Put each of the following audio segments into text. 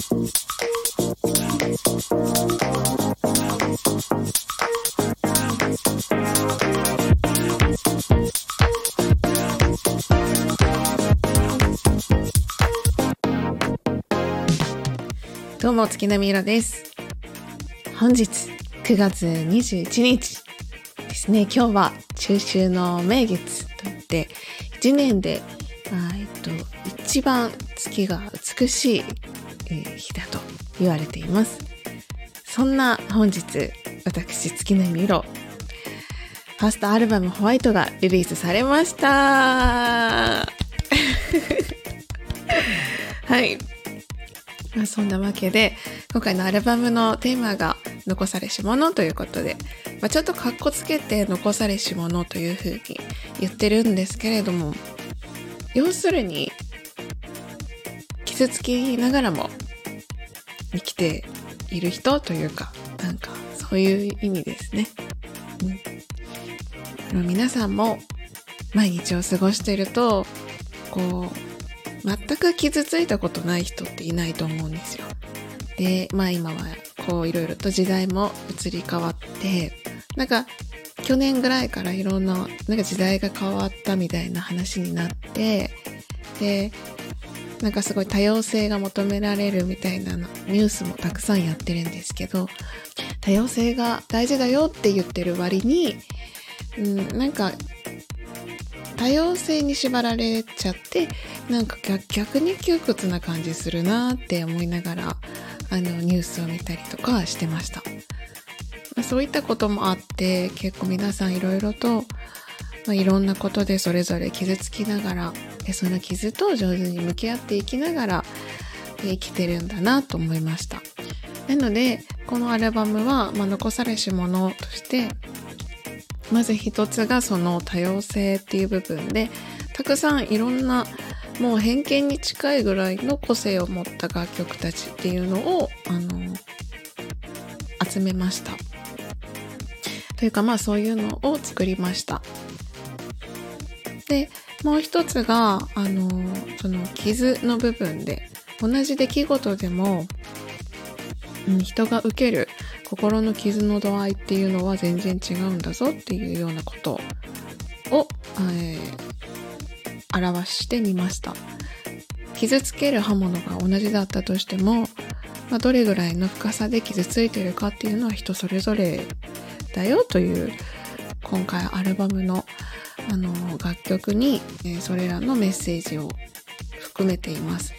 どうも月並みろです。本日9月21日ですね。今日は中秋の名月といって1年であえっと一番月が美しい、日だと言われています。そんな本日私月並みろファーストアルバムホワイトがリリースされました。はい。まあ、そんなわけで今回のアルバムのテーマが「残されし者」ということで、まあ、ちょっとかっこつけて「残されし者」というふうに言ってるんですけれども要するに傷つきながらも生きている人というかなんかそういう意味ですね。うん、皆さんも毎日を過ごしているとこう全く傷ついたことない人っていないと思うんですよ。で、まあ今はこういろいろと時代も移り変わって、なんか去年ぐらいからいろんな、なんか時代が変わったみたいな話になって、で、なんかすごい多様性が求められるみたいなニュースもたくさんやってるんですけど、多様性が大事だよって言ってる割に、うん、なんか多様性に縛られちゃってなんか逆に窮屈な感じするなって思いながらあのニュースを見たりとかしてました、ま、そういったこともあって結構皆さんいろいろと、まあ、いろんなことでそれぞれ傷つきながらでその傷と上手に向き合っていきながら生きてるんだなと思いました。なのでこのアルバムは、まあ、残されし者としてまず一つがその多様性っていう部分でたくさんいろんなもう偏見に近いぐらいの個性を持った楽曲たちっていうのをあの集めました。というかまあそういうのを作りました。でもう一つがあのその傷の部分で同じ出来事でも、うん、人が受ける心の傷の度合いっていうのは全然違うんだぞっていうようなことを、えー、表してみました。傷つける刃物が同じだったとしても、まあ、どれぐらいの深さで傷ついてるかっていうのは人それぞれだよという今回アルバムのあの楽曲に、え、それらのメッセージを含めています。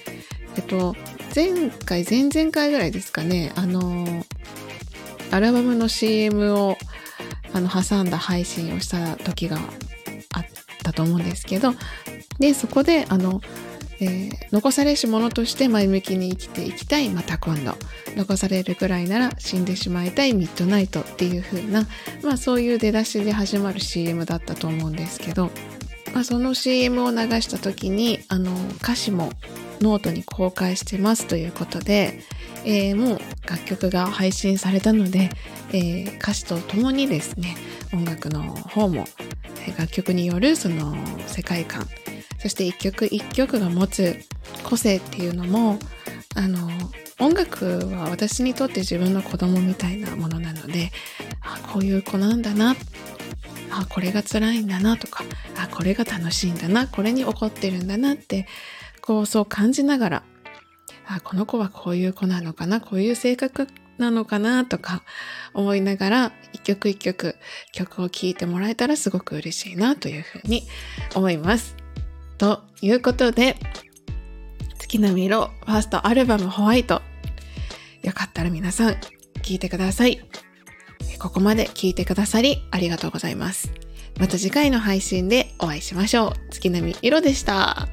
えっと前回前々回ぐらいですかねあのアルバムの CM をあの挟んだ配信をした時があったと思うんですけどでそこであの、えー、残されし者として前向きに生きていきたい。また今度。残されるくらいなら死んでしまいたい。ミッドナイトっていう風な。まあそういう出だしで始まる CM だったと思うんですけど、まあ、その CM を流した時にあの歌詞もノートに公開してますということで、えー、もう楽曲が配信されたので、えー、歌詞とともにですね音楽の方も楽曲によるその世界観そして一曲一曲が持つ個性っていうのもあの音楽は私にとって自分の子供みたいなものなのであこういう子なんだなあこれが辛いんだなとかあこれが楽しいんだなこれに怒ってるんだなってこうそう感じながらあこの子はこういう子なのかなこういう性格なのかなとか思いながら一曲一曲曲を聴いてもらえたらすごく嬉しいなというふうに思います。ということで月のみ色ファーストアルバムホワイトよかったら皆さん聞いてください。ここまで聞いてくださりありがとうございます。また次回の配信でお会いしましょう。月並み色でした。